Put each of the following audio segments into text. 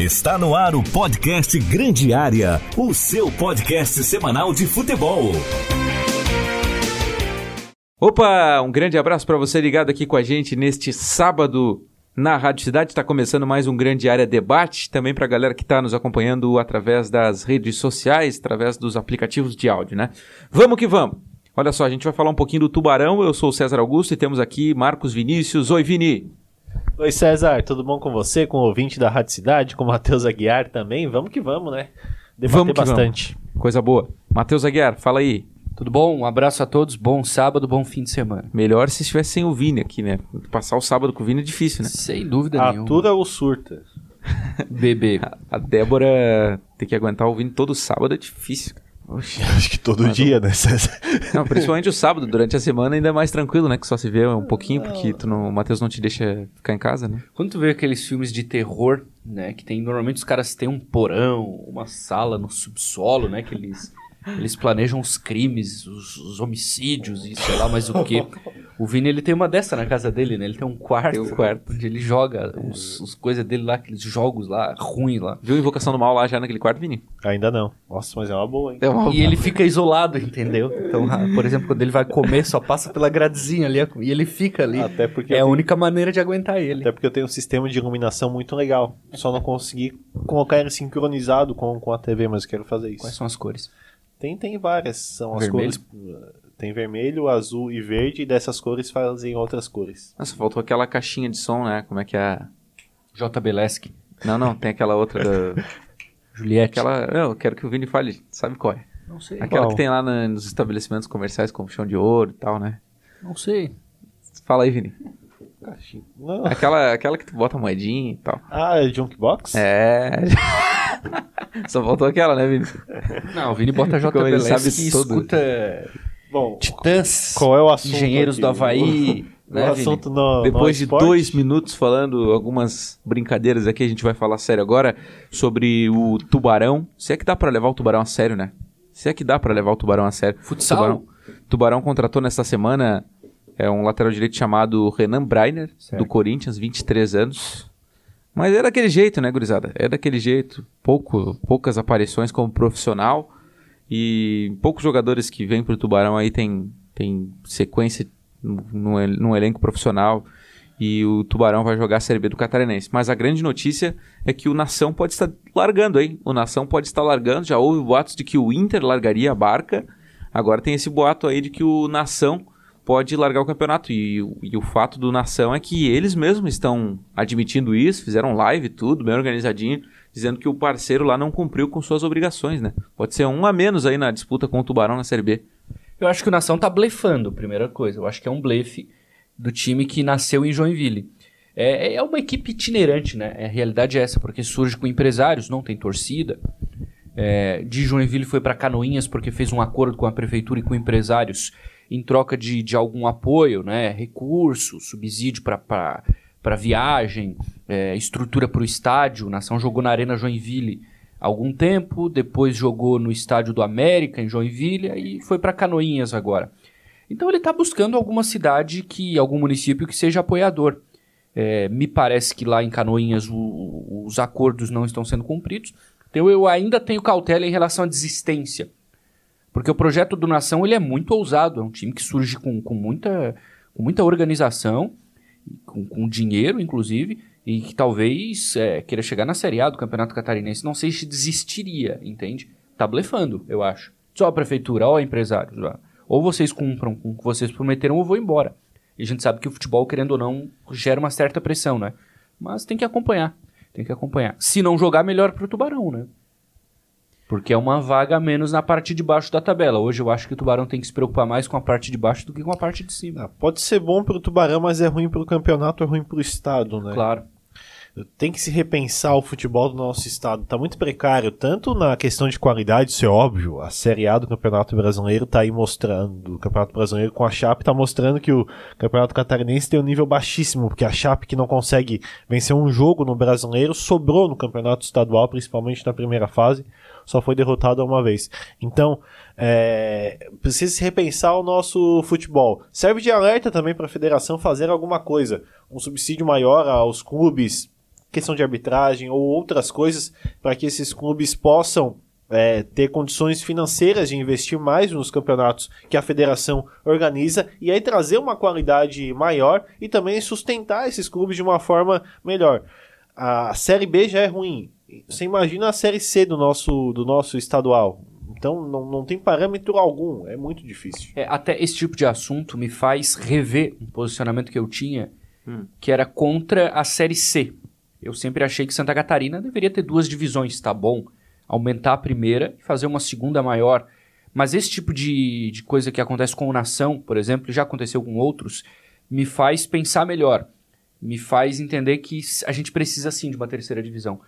Está no ar o podcast Grande Área, o seu podcast semanal de futebol. Opa, um grande abraço para você ligado aqui com a gente neste sábado na Rádio Cidade. Está começando mais um Grande Área Debate, também para a galera que está nos acompanhando através das redes sociais, através dos aplicativos de áudio, né? Vamos que vamos! Olha só, a gente vai falar um pouquinho do Tubarão. Eu sou o César Augusto e temos aqui Marcos Vinícius. Oi, Vini! Oi César, tudo bom com você, com o ouvinte da Rádio Cidade, com o Matheus Aguiar também? Vamos que vamos, né? Debater vamos que bastante. Vamos. Coisa boa. Matheus Aguiar, fala aí. Tudo bom? Um abraço a todos, bom sábado, bom fim de semana. Melhor se estivesse sem o Vini aqui, né? Passar o sábado com o Vini é difícil, né? Sem dúvida Atura nenhuma. Atura ou surta? Bebê. A, a Débora ter que aguentar o Vini todo sábado é difícil, cara. Oxe, Acho que todo dia, né? Não, principalmente o sábado, durante a semana ainda é mais tranquilo, né? Que só se vê um pouquinho, porque tu não, o Matheus não te deixa ficar em casa, né? Quando tu vê aqueles filmes de terror, né? Que tem, normalmente os caras têm um porão, uma sala no subsolo, né? Que eles eles planejam os crimes, os, os, homicídios e sei lá mais o que. O Vini, ele tem uma dessa na casa dele, né? Ele tem um quarto, tem um quarto. onde ele joga os, os coisas dele lá, aqueles jogos lá, ruins lá. Viu Invocação do Mal lá já naquele quarto, Vini? Ainda não. Nossa, mas é uma boa, hein? É uma e ele fica isolado, entendeu? Então, por exemplo, quando ele vai comer, só passa pela gradezinha ali e ele fica ali. Até porque é a única maneira de aguentar ele. Até porque eu tenho um sistema de iluminação muito legal. Só não consegui colocar ele sincronizado com, com a TV, mas eu quero fazer isso. Quais são as cores? Tem, tem várias. São vermelho? as cores. Tem vermelho, azul e verde, e dessas cores fazem outras cores. Nossa, faltou aquela caixinha de som, né? Como é que é? J. Beleschi. Não, não, tem aquela outra da. Juliette. Aquela. Não, eu quero que o Vini fale. Sabe qual é? Não sei. Aquela qual? que tem lá no, nos estabelecimentos comerciais com chão de ouro e tal, né? Não sei. Fala aí, Vini. Não. Aquela, aquela que tu bota moedinha e tal. Ah, é Junkbox? É. Só faltou aquela, né, Vini? Não, o Vini bota J. Beleza sabe e escuta Bom, Titãs, qual é o assunto Engenheiros aqui? do Havaí. O, né, o assunto no, Depois no de dois minutos falando algumas brincadeiras aqui, a gente vai falar sério agora sobre o Tubarão. Se é que dá para levar o Tubarão a sério, né? Se é que dá para levar o Tubarão a sério. Futsal? Tubarão, Tubarão contratou nesta semana é um lateral direito chamado Renan Breiner, certo. do Corinthians, 23 anos. Mas é daquele jeito, né, gurizada? É daquele jeito. Pouco, poucas aparições como profissional. E poucos jogadores que vêm pro Tubarão aí tem, tem sequência no, no elenco profissional. E o Tubarão vai jogar a Série B do Catarinense. Mas a grande notícia é que o Nação pode estar largando, hein? O Nação pode estar largando. Já houve boatos de que o Inter largaria a barca. Agora tem esse boato aí de que o Nação pode largar o campeonato. E, e, o fato do Nação é que eles mesmos estão admitindo isso, fizeram live tudo, bem organizadinho, dizendo que o parceiro lá não cumpriu com suas obrigações, né? Pode ser um a menos aí na disputa com o Tubarão na Série B. Eu acho que o Nação tá blefando, primeira coisa. Eu acho que é um blefe do time que nasceu em Joinville. É, é uma equipe itinerante, né? A realidade é essa, porque surge com empresários, não tem torcida. É, de Joinville foi para Canoinhas porque fez um acordo com a prefeitura e com empresários em troca de, de algum apoio, né? recurso, subsídio para viagem, é, estrutura para o estádio. Nação jogou na Arena Joinville há algum tempo, depois jogou no Estádio do América, em Joinville, e foi para Canoinhas agora. Então ele está buscando alguma cidade, que algum município que seja apoiador. É, me parece que lá em Canoinhas o, os acordos não estão sendo cumpridos. Então eu ainda tenho cautela em relação à desistência. Porque o projeto do Nação ele é muito ousado, é um time que surge com, com, muita, com muita organização, com, com dinheiro, inclusive, e que talvez é, queira chegar na Série A do Campeonato Catarinense. Não sei se desistiria, entende? Tá blefando, eu acho. Só a prefeitura, ó, empresários, ó. ou vocês cumpram com o que vocês prometeram, ou vou embora. E a gente sabe que o futebol, querendo ou não, gera uma certa pressão, né? Mas tem que acompanhar, tem que acompanhar. Se não jogar, melhor pro Tubarão, né? Porque é uma vaga a menos na parte de baixo da tabela. Hoje eu acho que o Tubarão tem que se preocupar mais com a parte de baixo do que com a parte de cima. Ah, pode ser bom para o Tubarão, mas é ruim para o campeonato, é ruim para o estado, né? Claro. Tem que se repensar o futebol do nosso estado. Está muito precário, tanto na questão de qualidade, isso é óbvio. A Série A do Campeonato Brasileiro está aí mostrando, o Campeonato Brasileiro com a Chape está mostrando que o Campeonato Catarinense tem um nível baixíssimo, porque a Chape que não consegue vencer um jogo no Brasileiro sobrou no Campeonato Estadual, principalmente na primeira fase só foi derrotado uma vez. Então, é, precisa se repensar o nosso futebol. Serve de alerta também para a federação fazer alguma coisa, um subsídio maior aos clubes questão de arbitragem ou outras coisas para que esses clubes possam é, ter condições financeiras de investir mais nos campeonatos que a federação organiza e aí trazer uma qualidade maior e também sustentar esses clubes de uma forma melhor. A Série B já é ruim. Você imagina a Série C do nosso, do nosso estadual. Então não, não tem parâmetro algum, é muito difícil. É, até esse tipo de assunto me faz rever um posicionamento que eu tinha, hum. que era contra a Série C. Eu sempre achei que Santa Catarina deveria ter duas divisões, tá bom? aumentar a primeira e fazer uma segunda maior. Mas esse tipo de, de coisa que acontece com o Nação, por exemplo, já aconteceu com outros, me faz pensar melhor. Me faz entender que a gente precisa sim de uma terceira divisão.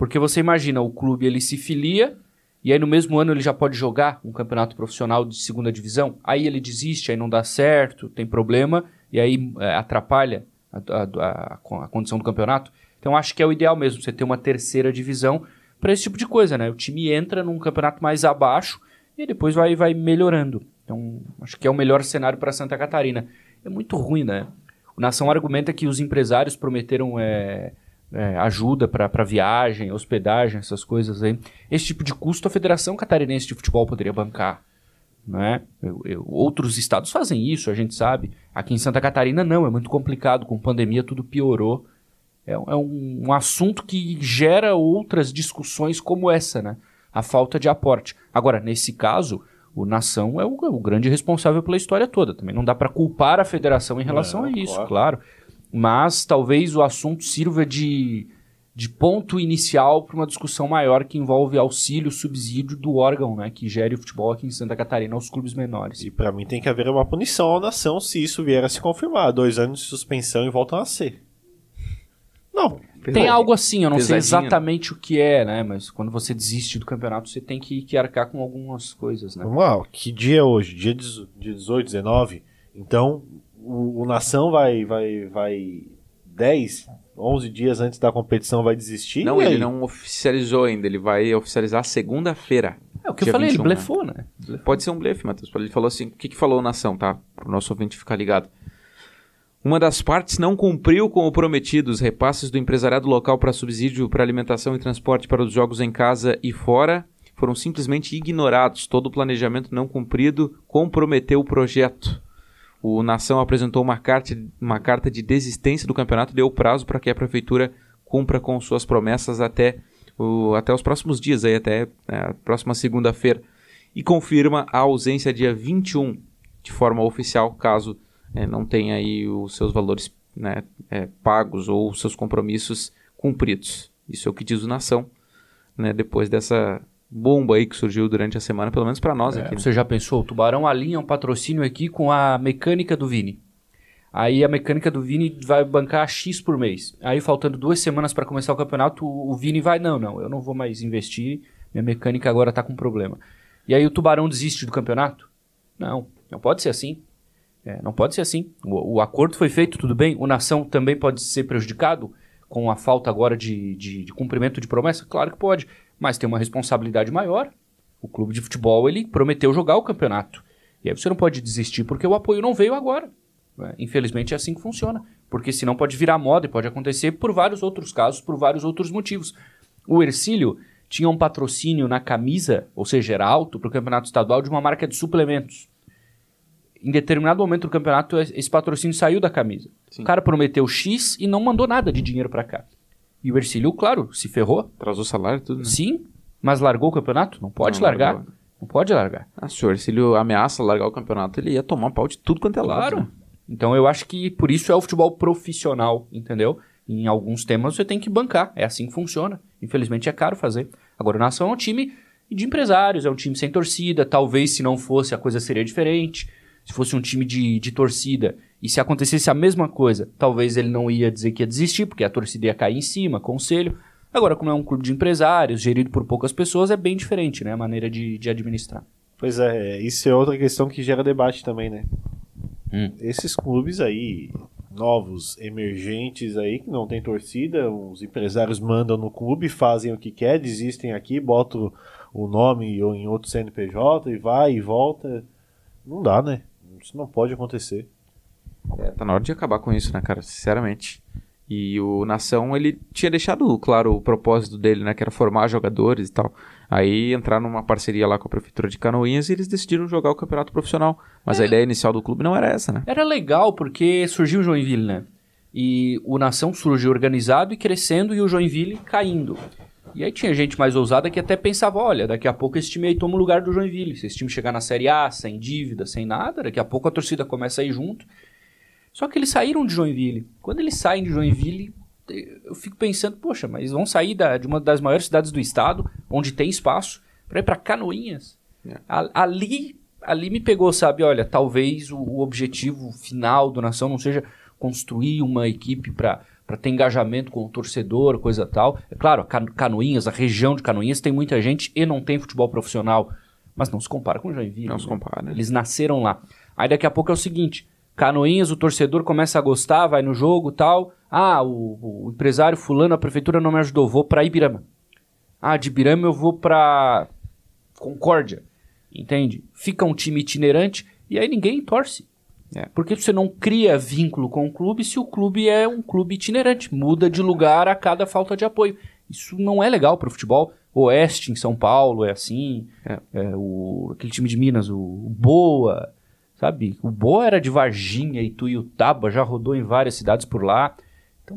Porque você imagina, o clube ele se filia e aí no mesmo ano ele já pode jogar um campeonato profissional de segunda divisão. Aí ele desiste, aí não dá certo, tem problema e aí é, atrapalha a, a, a, a condição do campeonato. Então acho que é o ideal mesmo, você ter uma terceira divisão para esse tipo de coisa, né? O time entra num campeonato mais abaixo e depois vai, vai melhorando. Então, acho que é o melhor cenário para Santa Catarina. É muito ruim, né? O Nação argumenta que os empresários prometeram é, é, ajuda para viagem, hospedagem, essas coisas aí. Esse tipo de custo a Federação Catarinense de Futebol poderia bancar. Né? Eu, eu, outros estados fazem isso, a gente sabe. Aqui em Santa Catarina, não, é muito complicado. Com pandemia, tudo piorou é, é um, um, assunto que gera outras discussões como essa, né? A falta de aporte. Agora, nesse caso, o Nação é o, é o grande responsável pela história toda. Também não dá para culpar a federação em relação a isso, claro. claro. Mas talvez o assunto sirva de, de ponto inicial para uma discussão maior que envolve auxílio, subsídio do órgão né, que gere o futebol aqui em Santa Catarina aos clubes menores. E para mim tem que haver uma punição à nação se isso vier a se confirmar. Dois anos de suspensão e voltam a ser. Não. Tem algo assim, eu não sei exatamente o que é, né? Mas quando você desiste do campeonato, você tem que, que arcar com algumas coisas, né? Vamos lá, que dia é hoje? Dia 18, 19? Então, o, o Nação vai, vai, vai 10, 11 dias antes da competição vai desistir? Não, ele não oficializou ainda, ele vai oficializar segunda-feira. É o que eu falei, 21, ele blefou, né? né? Pode ser um blefe, Matheus. Ele falou assim, o que, que falou o Nação, tá? Para o nosso ouvinte ficar ligado. Uma das partes não cumpriu com o prometido. Os repasses do empresariado local para subsídio para alimentação e transporte para os jogos em casa e fora foram simplesmente ignorados. Todo o planejamento não cumprido comprometeu o projeto. O Nação apresentou uma carta, uma carta de desistência do campeonato deu prazo para que a prefeitura cumpra com suas promessas até, o, até os próximos dias, aí, até é, a próxima segunda-feira. E confirma a ausência dia 21 de forma oficial, caso é, não tem aí os seus valores né, é, pagos ou os seus compromissos cumpridos. Isso é o que diz o Nação, né, depois dessa bomba aí que surgiu durante a semana, pelo menos para nós é, aqui. Né? Você já pensou? O Tubarão alinha um patrocínio aqui com a mecânica do Vini. Aí a mecânica do Vini vai bancar X por mês. Aí faltando duas semanas para começar o campeonato, o Vini vai, não, não, eu não vou mais investir, minha mecânica agora está com problema. E aí o Tubarão desiste do campeonato? Não, não pode ser assim. É, não pode ser assim. O, o, acordo foi feito, tudo bem. O Nação também pode ser prejudicado com a falta agora de, de, de, cumprimento de promessa? Claro que pode. Mas tem uma responsabilidade maior. O clube de futebol ele prometeu jogar o campeonato. E aí você não pode desistir porque o apoio não veio agora. É, infelizmente é assim que funciona. Porque senão pode virar moda e pode acontecer por vários outros casos, por vários outros motivos. O Ercílio tinha um patrocínio na camisa, ou seja, era alto para o campeonato estadual de uma marca de suplementos em determinado momento do campeonato, esse patrocínio saiu da camisa. Sim. O cara prometeu X e não mandou nada de dinheiro para cá. E o Ercílio, claro, se ferrou. Atrasou o salário tudo, né? Sim, mas largou o campeonato? Não pode não, largar. Largou. Não pode largar. Ah, se o Ercílio ameaça largar o campeonato, ele ia tomar pau de tudo quanto é claro. lado. Né? Então eu acho que por isso é o futebol profissional, entendeu? Em alguns temas você tem que bancar. É assim que funciona. Infelizmente é caro fazer. Agora o Nação é um time de empresários, é um time sem torcida. Talvez se não fosse a coisa seria diferente se fosse um time de, de torcida e se acontecesse a mesma coisa, talvez ele não ia dizer que ia desistir, porque a torcida ia cair em cima, conselho. Agora, como é um clube de empresários, gerido por poucas pessoas, é bem diferente, né? A maneira de, de administrar. Pois é, isso é outra questão que gera debate também, né? Hum. Esses clubes aí, novos, emergentes aí, que não tem torcida, os empresários mandam no clube, fazem o que quer, desistem aqui, botam o nome ou em outro CNPJ e vai e volta. Não dá, né? Isso não pode acontecer. É, tá na hora de acabar com isso, né, cara? Sinceramente. E o Nação, ele tinha deixado claro o propósito dele, né? Que era formar jogadores e tal. Aí entraram numa parceria lá com a Prefeitura de Canoinhas e eles decidiram jogar o campeonato profissional. Mas É. a ideia inicial do clube não era essa, né? Era legal porque surgiu o Joinville, né? E o Nação surgiu organizado e crescendo e o Joinville caindo. E aí tinha gente mais ousada que até pensava, olha, daqui a pouco esse time aí toma o lugar do Joinville. Se esse time chegar na Série A, sem dívida, sem nada, daqui a pouco a torcida começa a ir junto. Só que eles saíram de Joinville. Quando eles saem de Joinville, eu fico pensando, poxa, mas vão sair da- de uma das maiores cidades do estado, onde tem espaço, para ir para Canoinhas. É. A- Ali, ali me pegou, sabe? Olha, talvez o, o objetivo final do Nação não seja construir uma equipe para para ter engajamento com o torcedor, coisa tal. É claro, Canoinhas, a região de Canoinhas tem muita gente e não tem futebol profissional, mas não se compara com o Joinville. Não né? se compara, né? Eles nasceram lá. Aí daqui a pouco é o seguinte: Canoinhas, o torcedor começa a gostar, vai no jogo tal. Ah, o, o empresário fulano, a prefeitura não me ajudou, vou pra Ibirama. Ah, de Ibirama eu vou pra Concórdia. Entende? Fica um time itinerante e aí ninguém torce. É. Porque você não cria vínculo com o clube se o clube é um clube itinerante, muda de lugar a cada falta de apoio. Isso não é legal pro futebol. Oeste em São Paulo é assim. É. É, o, aquele time de Minas, o, o Boa, sabe? O Boa era de Varginha e Tuiutaba, já rodou em várias cidades por lá. Então,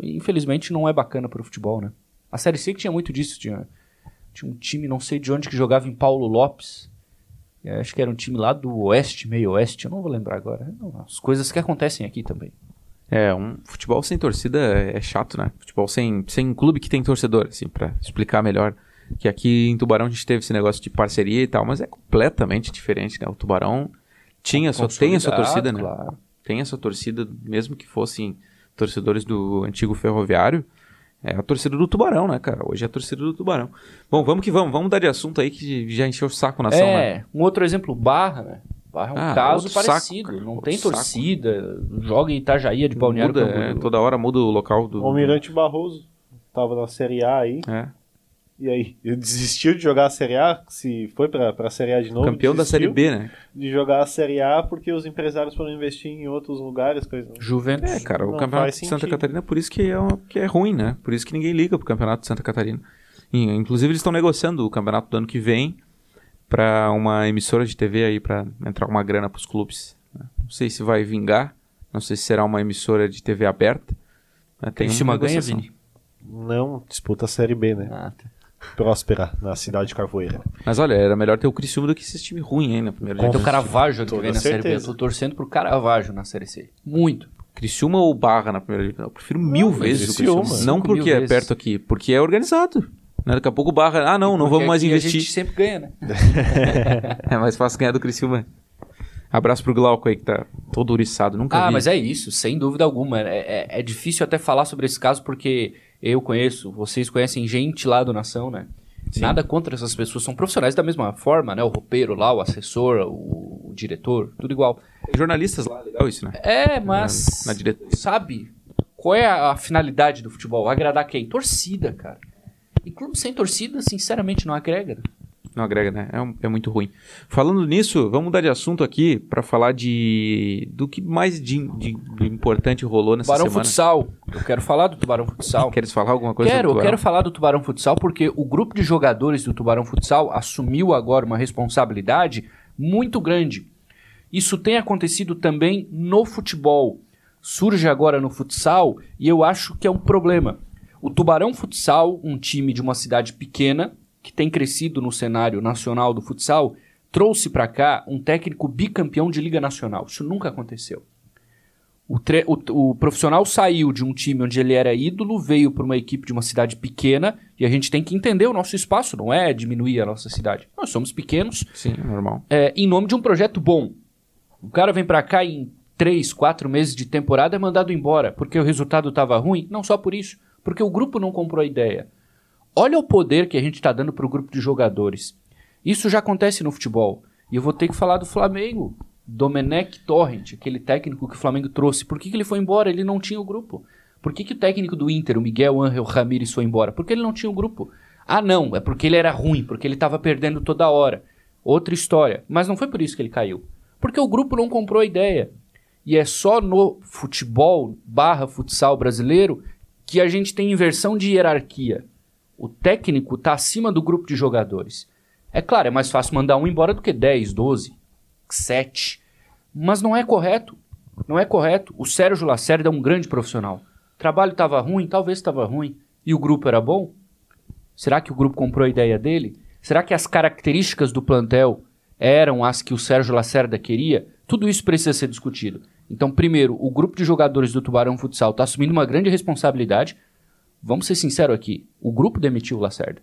infelizmente, não é bacana pro futebol, né? A Série C que tinha muito disso. Tinha, tinha um time, não sei de onde, que jogava em Paulo Lopes. É, acho que era um time lá do Oeste, meio Oeste, eu não vou lembrar agora. Não, as coisas que acontecem aqui também. É, um futebol sem torcida é é chato, né? Futebol sem, sem clube que tem torcedor, assim, pra explicar melhor. Que aqui em Tubarão a gente teve esse negócio de parceria e tal, mas é completamente diferente, né? O Tubarão tinha sua, tem a sua torcida, né? Claro. Tem a sua torcida, mesmo que fossem torcedores do antigo ferroviário. É a torcida do Tubarão, né, cara? Hoje é a torcida do Tubarão. Bom, vamos que vamos. Vamos mudar de assunto aí que já encheu o saco na ação, né? É, um outro exemplo, Barra, né? Barra é um Ah, caso saco, parecido. cara, não tem saco. torcida, joga em Itajaí de Balneário Muda, é, toda hora muda o local do. Almirante Barroso tava na Série A aí. É. E aí? Ele desistiu de jogar a Série A? Se foi pra, pra Série A de novo? Campeão da Série B, né? De jogar a Série A porque os empresários foram investir em outros lugares. Coisa. Juventus. É, cara, o Não campeonato de Santa sentido. Catarina, por isso que é, um- que é ruim, né? Por isso que ninguém liga pro campeonato de Santa Catarina. E, inclusive, eles estão negociando o campeonato do ano que vem pra uma emissora de TV aí pra entrar uma grana pros clubes. né? Não sei se vai vingar, não sei se será uma emissora de TV aberta. né? Tem uma ganha, negociação. Vini? Não, disputa a Série B, né? Ah, tá. Próspera, na cidade de Carvoeira. Mas olha, era melhor ter o Criciúma do que esse time ruim aí na primeira Com Tem o. Caravaggio que vem na Série B. Eu certeza. tô torcendo pro Caravaggio na Série C. Muito. Criciúma ou Barra na primeira divisão? Eu prefiro mil mas vezes o Criciúma. Criciúma. Não porque é vezes. perto aqui, porque é organizado. Né? Daqui a pouco o Barra, ah não, não vamos mais investir. A gente sempre ganha, né? É mais fácil ganhar do Criciúma. Abraço pro Glauco aí, que tá todo uriçado. Nunca Ah, vi. mas é isso, sem dúvida alguma. É, é- é difícil até falar sobre esse caso porque eu conheço, vocês conhecem gente lá do Nação, né? Nada contra essas pessoas, são profissionais da mesma forma, né? O roupeiro lá, o assessor, o, o diretor, tudo igual. Jornalistas lá, legal isso, né? É, mas. Na- na diretoria. Sabe? Qual é a, a finalidade do futebol? Agradar quem? Torcida, cara. E clube sem torcida, sinceramente, não agrega. Não agrega, né? É, um- é muito ruim. Falando nisso, vamos mudar de assunto aqui pra falar de do que mais de, de- de importante rolou nessa Tubarão semana. Futsal. Eu quero falar do Tubarão Futsal. Queres falar alguma coisa Quero, eu quero falar do Tubarão Futsal porque o grupo de jogadores do Tubarão Futsal assumiu agora uma responsabilidade muito grande. Isso tem acontecido também no futebol. Surge agora no futsal e eu acho que é um problema. O Tubarão Futsal, um time de uma cidade pequena, que tem crescido no cenário nacional do futsal, trouxe para cá um técnico bicampeão de Liga Nacional. Isso nunca aconteceu. O, o- o profissional saiu de um time onde ele era ídolo, veio para uma equipe de uma cidade pequena e a gente tem que entender o nosso espaço, não é diminuir a nossa cidade. Nós somos pequenos Sim, é normal. é, em nome de um projeto bom. O cara vem para cá em três, quatro meses de temporada é mandado embora porque o resultado estava ruim. Não só por isso, porque o grupo não comprou a ideia. Olha o poder que a gente está dando para o grupo de jogadores. Isso já acontece no futebol. E eu vou ter que falar do Flamengo. Domenech Torrent, aquele técnico que o Flamengo trouxe. Por que, que ele foi embora? Ele não tinha o grupo. Por que, que o técnico do Inter, o Miguel Ángel Ramírez, foi embora? Porque ele não tinha o grupo. Ah, não, é porque ele era ruim, porque ele estava perdendo toda hora. Outra história. Mas não foi por isso que ele caiu. Porque o grupo não comprou a ideia. E é só no futebol barra futsal brasileiro que a gente tem inversão de hierarquia. O técnico está acima do grupo de jogadores. É claro, é mais fácil mandar um embora do que 10, 12, 7. Mas não é correto. Não é correto. O Sérgio Lacerda é um grande profissional. O trabalho estava ruim, talvez estava ruim. E o grupo era bom? Será que o grupo comprou a ideia dele? Será que as características do plantel eram as que o Sérgio Lacerda queria? Tudo isso precisa ser discutido. Então, primeiro, o grupo de jogadores do Tubarão Futsal está assumindo uma grande responsabilidade. Vamos ser sinceros aqui: o grupo demitiu o Lacerda.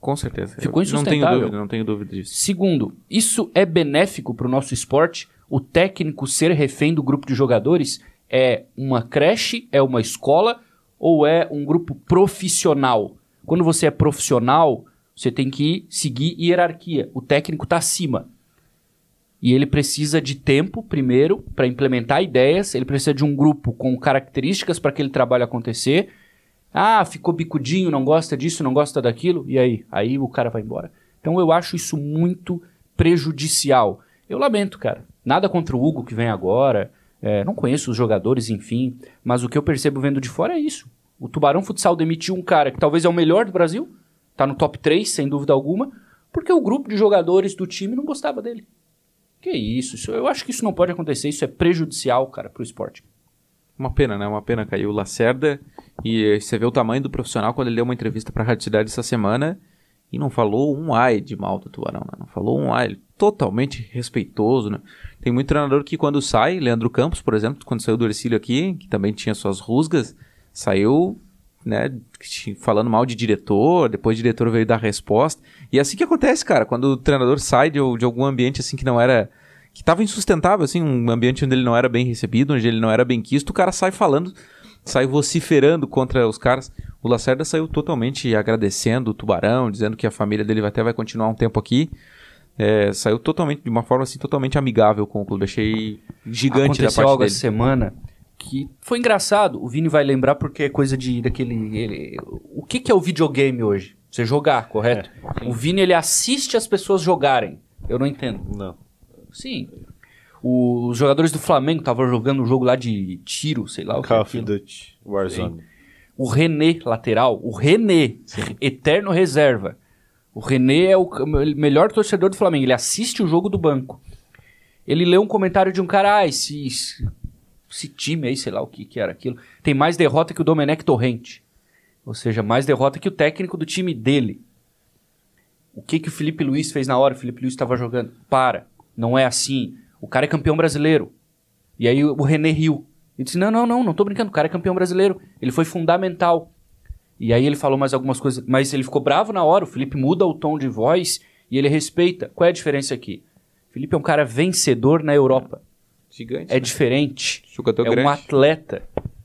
Com certeza. Ficou Eu Não insustentável. tenho dúvida, não tenho dúvida disso. Segundo, isso é benéfico para o nosso esporte? O técnico ser refém do grupo de jogadores é uma creche, é uma escola ou é um grupo profissional? Quando você é profissional, você tem que seguir hierarquia. O técnico está acima. E ele precisa de tempo, primeiro, para implementar ideias. Ele precisa de um grupo com características para aquele trabalho acontecer. Ah, ficou bicudinho, não gosta disso, não gosta daquilo. E aí? Aí o cara vai embora. Então eu acho isso muito prejudicial. Eu lamento, cara. Nada contra o Hugo que vem agora. É, não conheço os jogadores, enfim. Mas o que eu percebo vendo de fora é isso. O Tubarão Futsal demitiu um cara que talvez é o melhor do Brasil. Tá no top 3, sem dúvida alguma. Porque o grupo de jogadores do time não gostava dele. Que isso, isso eu acho que isso não pode acontecer. Isso é prejudicial, cara, pro esporte. Uma pena, né? Uma pena. Caiu o Lacerda e você vê o tamanho do profissional quando ele deu uma entrevista pra Rádio Cidade essa semana e não falou um ai de mal do Tubarão, né? Não falou um ai. Ele totalmente respeitoso, né? Tem muito treinador que quando sai, Leandro Campos, por exemplo, quando saiu do Ercílio aqui, que também tinha suas rusgas, saiu, né, falando mal de diretor, depois o diretor veio dar resposta. E é assim que acontece, cara, quando o treinador sai de, de algum ambiente assim que não era que tava insustentável, assim, um ambiente onde ele não era bem recebido, onde ele não era bem quisto, o cara sai falando, sai vociferando contra os caras. O Lacerda saiu totalmente agradecendo o Tubarão, dizendo que a família dele até vai continuar um tempo aqui. É, saiu totalmente, de uma forma assim, totalmente amigável com o clube. Achei gigante Aconteceu da parte algo dele. essa semana que foi engraçado. O Vini vai lembrar porque é coisa de daquele. ele- o que, que é o videogame hoje? Você jogar, correto? o Vini ele assiste as pessoas jogarem. Eu não entendo. Não. Sim. O- os jogadores do Flamengo estavam jogando um jogo lá de tiro, sei lá o que. Call of aquilo. Duty Warzone. O René, lateral, o René, eterno reserva. O René é o melhor torcedor do Flamengo. Ele assiste o jogo do banco. Ele lê um comentário de um cara, ah, esse, esse time aí, sei lá o que, que era aquilo, tem mais derrota que o Domenech Torrente. Ou seja, mais derrota que o técnico do time dele. O que, que o Felipe Luiz fez na hora? O Felipe Luiz estava jogando. Para, não é assim. O cara é campeão brasileiro. E aí o René riu. Ele disse: Não, não, não, não tô brincando. O cara é campeão brasileiro. Ele foi fundamental. E aí ele falou mais algumas coisas. Mas ele ficou bravo na hora. O Felipe muda o tom de voz e ele respeita. Qual é a diferença aqui? O Felipe é um cara vencedor na Europa. Gigante. É né? diferente. Jogador é grande. um atleta.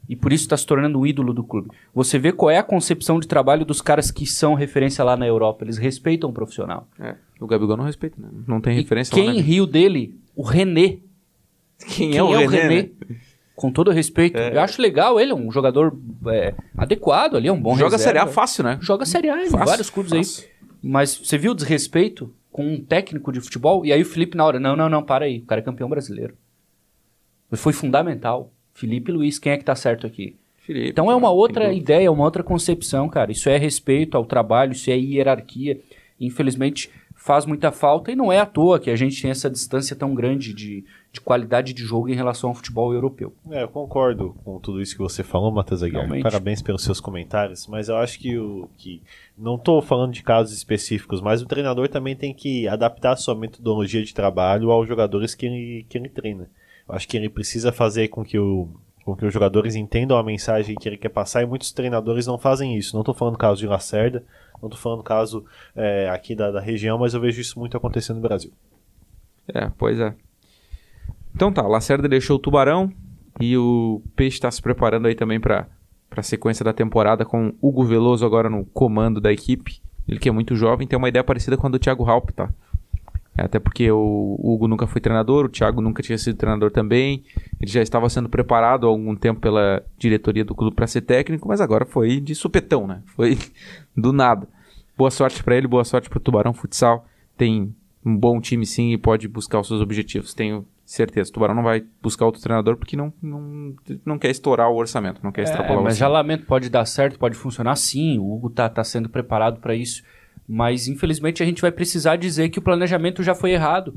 E por isso está se tornando um ídolo do clube. Você vê qual é a concepção de trabalho dos caras que são referência lá na Europa. Eles respeitam o profissional. É, o Gabigol não respeita, né? Não tem E referência quem lá, né? riu dele? O René. Quem, Quem é o René? Com todo respeito. É. Eu acho legal ele, é um jogador é, adequado ali, é um bom Joga reserva. Série A fácil, né? Joga Série A em Fácil, vários clubes fácil. aí. Mas você viu o desrespeito com um técnico de futebol? E aí o Felipe na hora, não, não, não, para aí. O cara é campeão brasileiro. Foi fundamental. Felipe Luiz, quem é que tá certo aqui? Felipe, Então é uma outra ideia, uma outra concepção, cara. Isso é respeito ao trabalho, isso é hierarquia. Infelizmente faz muita falta e não é à toa que a gente tem essa distância tão grande de, de qualidade de jogo em relação ao futebol europeu. É, eu concordo com tudo isso que você falou, Matheus Aguiar. Realmente. Parabéns pelos seus comentários, mas eu acho que o que não estou falando de casos específicos, mas o treinador também tem que adaptar a sua metodologia de trabalho aos jogadores que ele, que ele treina. Eu acho que ele precisa fazer com que o com que os jogadores entendam a mensagem que ele quer passar e muitos treinadores não fazem isso. Não estou falando caso de Lacerda, não estou falando caso é, aqui da, da região, mas eu vejo isso muito acontecendo no Brasil. É, pois é. Então tá, Lacerda deixou o Tubarão e o Peixe está se preparando aí também para a sequência da temporada com Hugo Veloso agora no comando da equipe. Ele que é muito jovem, tem uma ideia parecida com a do Thiago Halp, tá? É, até porque o Hugo nunca foi treinador, o Thiago nunca tinha sido treinador também. Ele já estava sendo preparado há algum tempo pela diretoria do clube para ser técnico, mas agora foi de supetão, né? Foi do nada. Boa sorte para ele, boa sorte para o Tubarão Futsal. Tem um bom time sim e pode buscar os seus objetivos. Tenho Certeza. O Tubarão não vai buscar outro treinador porque não, não, não quer estourar o orçamento, não quer extrapolar É, o mas já orçamento. lamento, pode dar certo, pode funcionar sim. O Hugo tá, tá sendo preparado para isso. Mas infelizmente a gente vai precisar dizer que o planejamento já foi errado.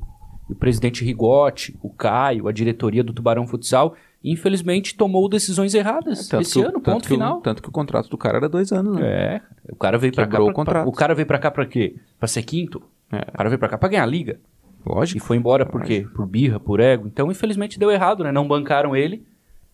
O presidente Rigotti, o Caio, a diretoria do Tubarão Futsal, infelizmente tomou decisões erradas Tanto esse que ano, ponto que o- final. tanto que o contrato do cara era dois anos, né? É, o cara veio pra cá. Pra- o contrato. pra- o cara veio pra cá pra quê? Pra ser quinto? É. O cara veio pra cá pra ganhar a liga. E Lógico. foi embora por quê? Por birra, por ego. Então, infelizmente, deu errado, né? Não bancaram ele.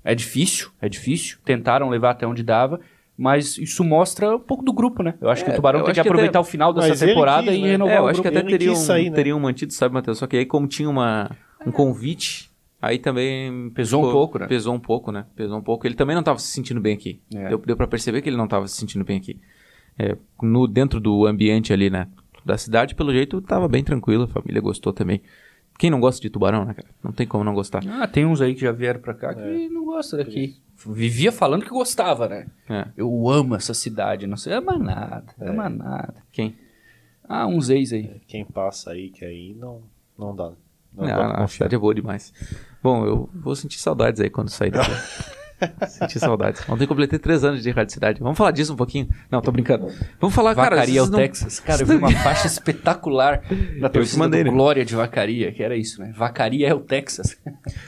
É difícil, é difícil. Tentaram levar até onde dava. Mas isso mostra um pouco do grupo, né? Eu acho que É, o Tubarão eu tem que que aproveitar até- o final dessa Mas temporada quis, e né? renovar É, eu o acho que grupo. até teriam, sair, né? teriam mantido, sabe, Matheus? Só que aí, como tinha uma, um convite, aí também. Pesou um pouco, né? Pesou um pouco, né? Pesou um pouco. Ele também não estava se sentindo bem aqui. É. Deu, deu pra perceber que ele não estava se sentindo bem aqui. É, no, dentro do ambiente ali, né? Da cidade, pelo jeito, tava bem tranquilo. A família gostou também. Quem não gosta de tubarão, né, cara? Não tem como não gostar. Ah, tem uns aí que já vieram pra cá que não gostam daqui. Vivia falando que gostava, né? É. Eu amo essa cidade, não sei, ama nada, ama nada. Quem? Ah, uns ex aí. Quem passa aí, que aí não, não dá. Não, Não, dá pra a cidade é boa demais. Bom, eu vou sentir saudades aí quando sair daqui. sentir saudades. Ontem eu completei três anos de Rádio Cidade. Vamos falar disso um pouquinho? Não, tô brincando. Vamos falar, cara... Vacaria é o vocês não- Texas. Cara, eu vi uma faixa espetacular da torcida mandei, do né? Glória de Vacaria, que era isso, né? Vacaria é o Texas.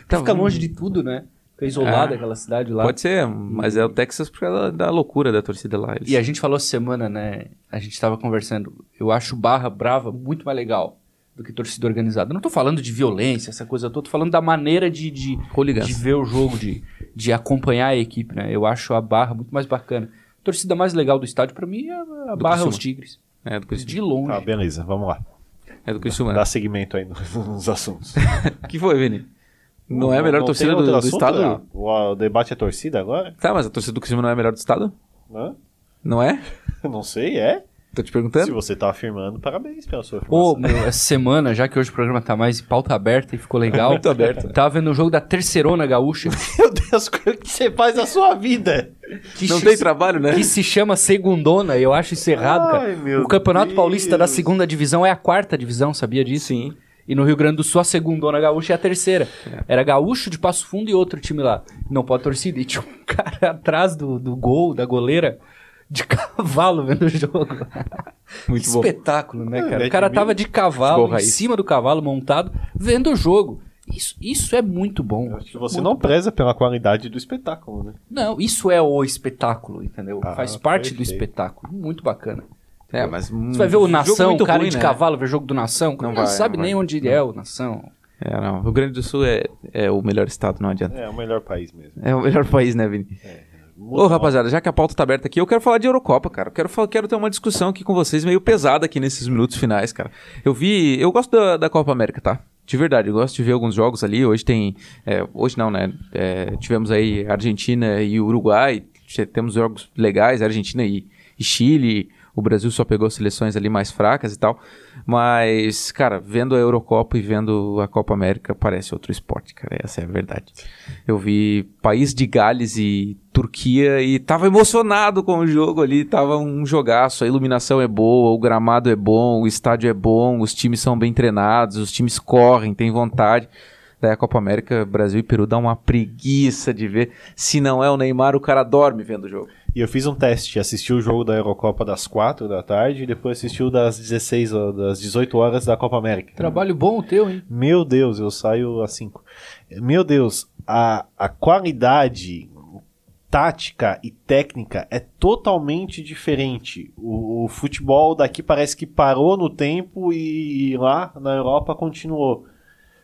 Tá, Fica vamos- longe de tudo, né? Fica isolada Ah, aquela cidade lá. Pode ser, mas é o Texas por causa da, loucura da torcida lá. Eles- E a gente falou essa semana, né? A gente tava conversando. Eu acho Barra Brava muito mais legal do que torcida organizada. Eu não tô falando de violência, essa coisa toda. Tô falando da maneira de, de, de ver o jogo, de, de acompanhar a equipe, né? Eu acho a Barra muito mais bacana. A torcida mais legal do estádio, pra mim, é a Do Barra Criciúma. os Tigres. É do Criciúma. De longe. Tá, beleza, vamos lá. É do Criciúma. Dá segmento aí nos, nos assuntos. O que foi, Vini? Não, é a melhor não torcida do, do estado? né? O, o debate é torcida agora? Tá, mas a torcida do Criciúma não é a melhor do estado? Hã? Não é? Não sei, é? Tô te Se perguntando. você tá afirmando, parabéns pela sua Ô, afirmação. meu, essa semana, já que hoje o programa tá mais em pauta aberta e ficou legal. Muito aberto. Tava vendo o jogo da Terceirona Gaúcha. Meu Deus, o que você faz na sua vida? Que Não se- tem trabalho, né? Que se chama Segundona, e eu acho isso errado, Ai, cara. meu O Campeonato Deus. Paulista da segunda divisão é a quarta divisão, sabia disso? Sim. E no Rio Grande do Sul, a segundona gaúcha é a terceira. Era gaúcho de Passo Fundo e outro time lá. Não pode torcida. E tinha um cara atrás do, do gol, da goleira, de cavalo vendo o jogo. Muito que bom. espetáculo, né, cara? É, O cara de tava de cavalo, em cima do cavalo, montado, vendo o jogo. Isso, isso é muito bom. Eu acho que você Muito não preza pela qualidade do espetáculo, né? Não, isso é o espetáculo, entendeu? Ah, Faz parte do perfeito. espetáculo. Muito bacana. É, mas... Você vai ver o Nação, o cara de né? cavalo ver jogo do Nação, Não não, vai, sabe não nem vai. onde é o Nação. É, não. O Rio Grande do Sul é, é o melhor estado, não adianta. É o melhor país mesmo. É o melhor país, né, Vini? Ô, rapaziada, já que a pauta tá aberta aqui, eu quero falar de Eurocopa, cara. Eu quero, quero ter uma discussão aqui com vocês meio pesada aqui nesses minutos finais, cara. Eu vi. Eu gosto da, da Copa América, tá? De verdade, eu gosto de ver alguns jogos ali. Hoje tem. é, hoje não, né? É, tivemos aí Argentina e Uruguai. Te- Temos jogos legais, Argentina e, e Chile. O Brasil só pegou seleções ali mais fracas e tal. Mas, cara, vendo a Eurocopa e vendo a Copa América, parece outro esporte, cara. Essa é a verdade. Eu vi País de Gales e Turquia e tava emocionado com o jogo ali. Tava um jogaço. A iluminação é boa, o gramado é bom, o estádio é bom, os times são bem treinados, os times correm, têm vontade. Daí a Copa América, Brasil e Peru dá uma preguiça de ver. Se não é o Neymar, o cara dorme vendo o jogo. E eu fiz um teste, assisti o jogo da Eurocopa das 4 da tarde e depois assisti o das 16, ó, das 18 horas da Copa América. Trabalho bom o teu, hein? Meu Deus, eu saio às 5. Meu Deus, a, a qualidade tática e técnica é totalmente diferente. O, o futebol daqui parece que parou no tempo e lá na Europa continuou.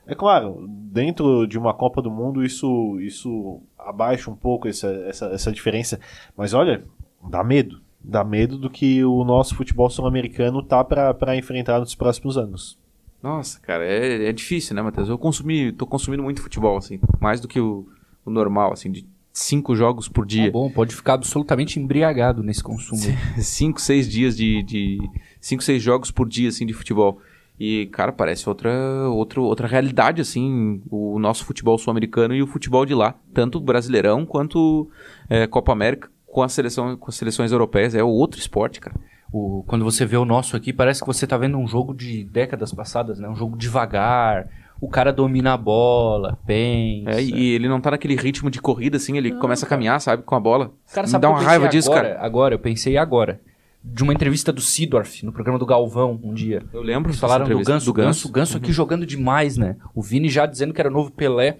É claro, dentro de uma Copa do Mundo isso, isso abaixa um pouco essa, essa, essa diferença. Mas olha, dá medo. Dá medo do que o nosso futebol sul-americano tá para enfrentar nos próximos anos. Nossa, cara, é, é difícil, né, Matheus? Eu consumi, tô consumindo muito futebol, assim, mais do que o, o normal, assim, de cinco jogos por Tá dia. bom, pode ficar absolutamente embriagado nesse consumo. cinco, seis dias de, de. Cinco, seis jogos por dia, assim, de futebol. E, cara, parece outra, outra, outra realidade, assim, o nosso futebol sul-americano e o futebol de lá. Tanto Brasileirão quanto é, Copa América com, a seleção, com as seleções europeias. É outro esporte, cara. O- quando você vê o nosso aqui, parece que você tá vendo um jogo de décadas passadas, né? Um jogo devagar, o cara domina a bola, pensa. É, e ele não tá naquele ritmo de corrida, assim, ele começa a caminhar, sabe, com a bola. Cara, Me dá uma raiva disso, agora, cara. Agora, eu pensei agora. De uma entrevista do Sidorf, no programa do Galvão, um dia. Eu lembro Eles falaram do Ganso, do Ganso, Ganso. Uhum. Aqui jogando demais, né? O Vini já dizendo que era o novo Pelé.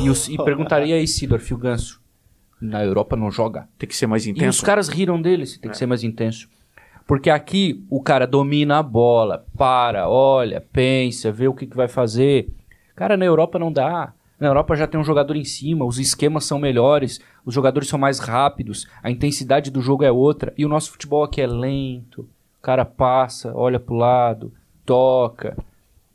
E, os- e perguntaria aí, Sidorf, o Ganso? Na Europa não joga. Tem que ser mais E os intenso. caras riram dele, tem que ser mais intenso. Porque aqui o cara domina a bola, para, olha, pensa, vê o que, que vai fazer. Cara, na Europa não dá. Na Europa já tem um jogador em cima, os esquemas são melhores, os jogadores são mais rápidos, a intensidade do jogo é outra. E o nosso futebol aqui é lento. O cara passa, olha pro lado, toca.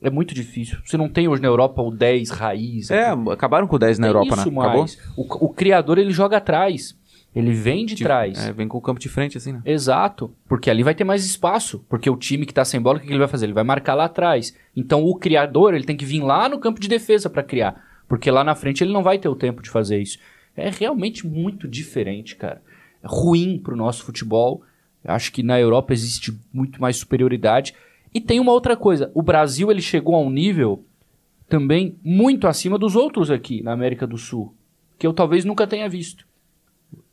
É muito difícil. Você não tem hoje na Europa o 10 raiz. É, acabaram com o 10 na Tem Europa, isso né? Acabou? mais. O, o criador ele joga atrás. Ele vem de trás. É, vem com o campo de frente, assim, né? Exato, porque ali vai ter mais espaço, porque o time que tá sem bola, o que que ele vai fazer? Ele vai marcar lá atrás. Então o criador, ele tem que vir lá no campo de defesa para criar, porque lá na frente ele não vai ter o tempo de fazer isso. É realmente muito diferente, cara. É ruim pro nosso futebol. Eu Acho que na Europa existe muito mais superioridade. E tem uma outra coisa, o Brasil ele chegou a um nível também muito acima dos outros aqui na América do Sul, que eu talvez nunca tenha visto.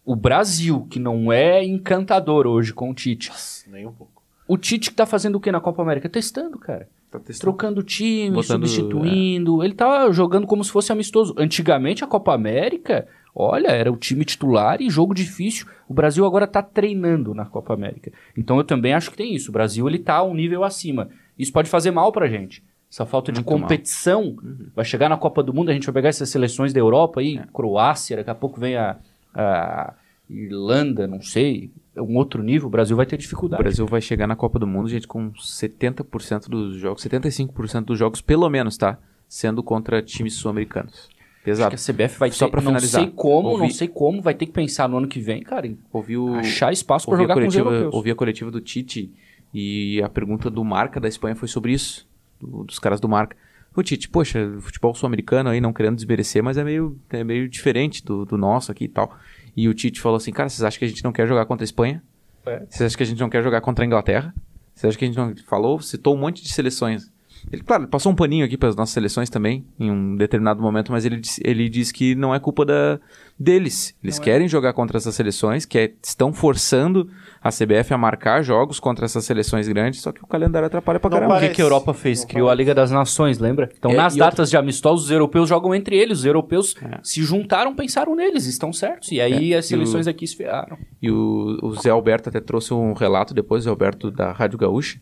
O Brasil, que não é encantador hoje com o Tite. Nem um pouco. O Tite que tá fazendo o que na Copa América? Testando, cara. Tá testando. Trocando time, Botando- substituindo. Ele tá jogando como se fosse amistoso. Antigamente, a Copa América, olha, era o time titular e jogo difícil. O Brasil agora tá treinando na Copa América. Então eu também acho que tem isso. O Brasil, ele tá um nível acima. Isso pode fazer mal pra gente. Essa falta de Muito mal. Uhum. competição vai chegar na Copa do Mundo, a gente vai pegar essas seleções da Europa aí, É. Croácia, daqui a pouco vem a, a Irlanda, não sei, é um outro nível, o Brasil vai ter O dificuldade. Brasil vai chegar na Copa do Mundo, gente, com 70% dos jogos, 75% dos jogos, pelo menos, tá? Sendo contra times sul-americanos. Pesado. Acho que a CBF vai Só ter, pra não finalizar, sei como, não ouvi- sei como, vai ter que pensar no ano que vem, cara, Ouvi o, achar espaço pra ouvi a jogar com os coletiva, europeus. ouvi a coletiva do Tite e a pergunta do Marca da Espanha foi sobre isso, do- dos caras do Marca. O Tite, poxa, futebol sul-americano aí, não querendo desmerecer, mas é meio, é meio diferente do, do nosso aqui e tal. E o Tite falou assim, cara, vocês acham que a gente não quer jogar contra a Espanha? É. Vocês acham que a gente não quer jogar contra a Inglaterra? Vocês acham que a gente não... Falou, citou um monte de seleções. Ele, claro, passou um paninho aqui para as nossas seleções também, em um determinado momento, mas ele, disse- ele diz que não é culpa da, deles. Eles é. querem jogar contra essas seleções, que é- estão forçando a CBF a marcar jogos contra essas seleções grandes, só que o calendário atrapalha pra Não caramba. O que, parece. que a Europa fez? Não Criou a Liga das Nações, lembra? Então, É, nas datas de amistosos, os europeus jogam entre eles. Os europeus É. se juntaram, pensaram neles, estão certos. E aí É, as seleções o- aqui se ferraram. E o, o Zé Alberto até trouxe um relato depois, o Zé Alberto da Rádio Gaúcha.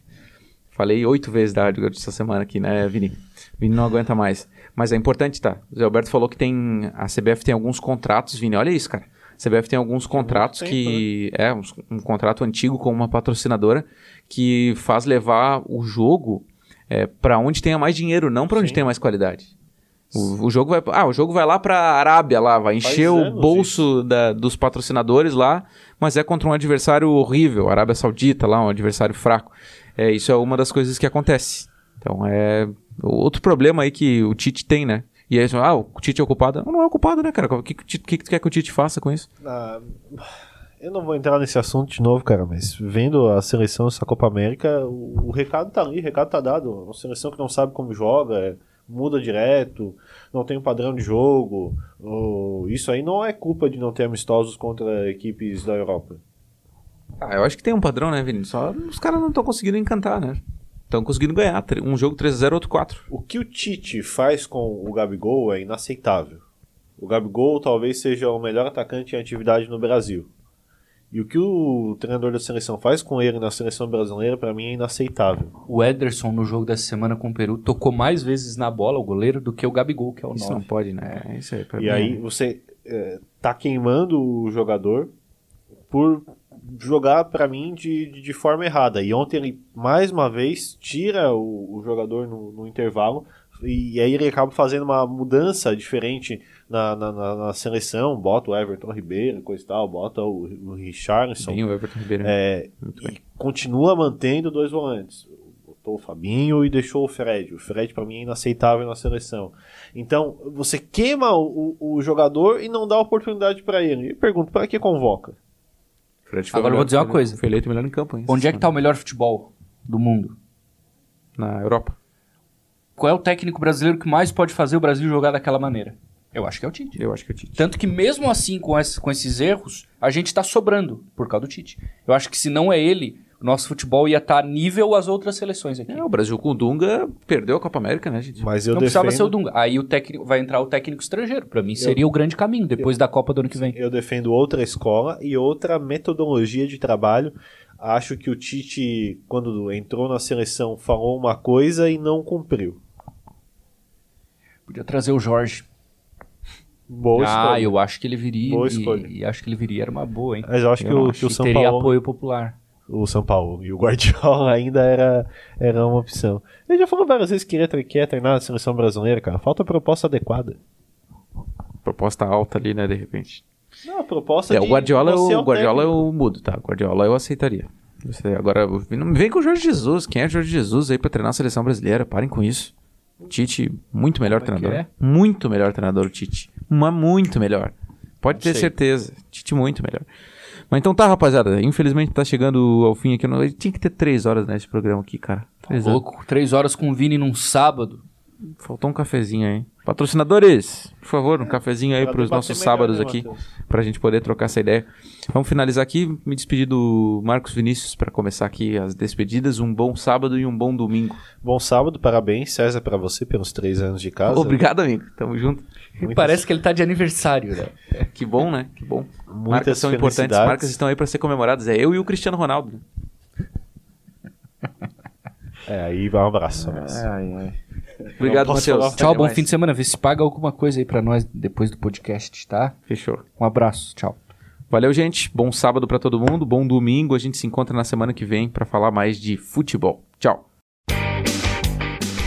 Falei oito vezes da Rádio essa semana aqui, né, Vini? Vini não aguenta mais. Mas é importante, tá? O Zé Alberto falou que tem. A CBF tem alguns contratos, Vini. Olha isso, cara. A CBF tem alguns contratos tempo, que. É, uns- um, contrato antigo com uma patrocinadora que faz levar o jogo é, para onde tenha mais dinheiro, não para onde Sim. tenha mais qualidade. O, o jogo vai, ah, o jogo vai lá pra Arábia lá, vai Faz encher o anos bolso da- dos patrocinadores lá, mas é contra um adversário horrível, Arábia Saudita lá, um adversário fraco. É, isso é uma das coisas que acontece. Então é outro problema aí que o Tite tem, né? E aí, ah, o Tite é o culpado? Não, não é o culpado, né, cara? O que, que, que tu quer que o Tite faça com isso? Ah, eu não vou entrar nesse assunto de novo, cara, mas vendo a seleção dessa Copa América, o, o recado tá ali, o recado tá dado. Uma seleção que não sabe como joga, é, muda direto, não tem um padrão de jogo. o- isso aí não é culpa de não ter amistosos contra equipes da Europa. Ah, eu acho que tem um padrão, né, Vini? Só os caras não estão conseguindo encantar, né? Estão conseguindo ganhar. Um jogo 3x0, outro 4. O que o Tite faz com o Gabigol é inaceitável. O Gabigol talvez seja o melhor atacante em atividade no Brasil. E o que o treinador da seleção faz com ele na seleção brasileira, pra mim, é inaceitável. O Ederson, no jogo dessa semana com o Peru, tocou mais vezes na bola, o goleiro, do que o Gabigol, que é o Isso não 9. pode, né? É isso aí. pra E mim aí é- você é, tá queimando o jogador por jogar pra mim de, de, forma errada. E ontem ele mais uma vez tira o, o jogador no, no intervalo e, aí ele acaba fazendo uma mudança diferente na, na, na- na seleção, bota o Everton Ribeiro, coisa e tal, bota o, o Richarlison. Bem o Everton Ribeiro. É, e bem. continua mantendo dois volantes. Botou o Fabinho e deixou o Fred. O Fred, pra mim, é inaceitável na seleção. Então, você queima o, o- o jogador e não dá oportunidade pra ele. E pergunto, para que convoca? Agora eu vou dizer uma coisa. Foi eleito melhor em campo, hein? Onde é que tá o melhor futebol do mundo? Na Europa. Qual é o técnico brasileiro que mais pode fazer o Brasil jogar daquela maneira? Eu acho que é o Tite. Eu acho que é o Tite. Tanto que mesmo assim, com, com esses erros, a gente tá sobrando por causa do Tite. Eu acho que se não é ele, nosso futebol ia estar nível às outras seleções aqui. É, o Brasil com o Dunga perdeu a Copa América, né, gente? Mas eu não precisava defendo, ser o Dunga. Aí o técnico vai entrar o técnico estrangeiro. Pra mim seria o grande caminho depois da Copa do ano que vem. eu defendo outra escola e outra metodologia de trabalho. Acho que o Tite, quando entrou na seleção, falou uma coisa e não cumpriu. Podia trazer o Jorge. Boa ah, escolha. eu acho que ele viria. Boa e- escolha. E, acho que ele viria era uma boa, hein? Mas eu acho que, Eu o, acho que o São teria Paulo, apoio popular. O São Paulo e o Guardiola ainda era, era uma opção. Ele já falou várias vezes que queria tre- quer treinar a seleção brasileira, cara. Falta proposta adequada. Proposta alta ali, né, de repente. Não, a proposta É, de o Guardiola, você é o Guardiola técnico. eu mudo, tá? O Guardiola eu aceitaria. Você- agora, não vem com o Jorge Jesus. Quem é Jorge Jesus aí pra treinar a seleção brasileira? Parem com isso. Tite, muito melhor Como é treinador. é? Muito melhor treinador, o Tite. Uma muito melhor. Pode Não ter sei. certeza. Tite muito melhor. Mas então tá, rapaziada. Infelizmente tá chegando ao fim aqui. Não... Tinha que ter três horas nesse programa aqui, cara. Três horas. Louco, três horas com o Vini num sábado. Faltou um cafezinho aí. Patrocinadores, por favor, um cafezinho aí pros debater nossos melhor, sábados né, aqui, Matheus? pra gente poder trocar essa ideia. Vamos finalizar aqui, me despedir do Marcos Vinícius pra começar aqui as despedidas. Um bom sábado e um bom domingo. Bom sábado, parabéns, César, pra você pelos três anos de casa. Obrigado, amigo. Tamo junto. Muitas- Parece que ele tá de aniversário, né? Que bom, né? Que bom. Muitas marcas são importantes, marcas estão aí pra ser comemoradas. É eu e o Cristiano Ronaldo. né? É, aí vai um abraço. abraço. Ai, ai. Obrigado. Matheus. Tchau, bom mais. fim de semana. Vê se paga alguma coisa aí pra nós depois do podcast, tá? Fechou. Um abraço, tchau. Valeu, gente. Bom sábado pra todo mundo. Bom domingo. A gente se encontra na semana que vem pra falar mais de futebol. Tchau.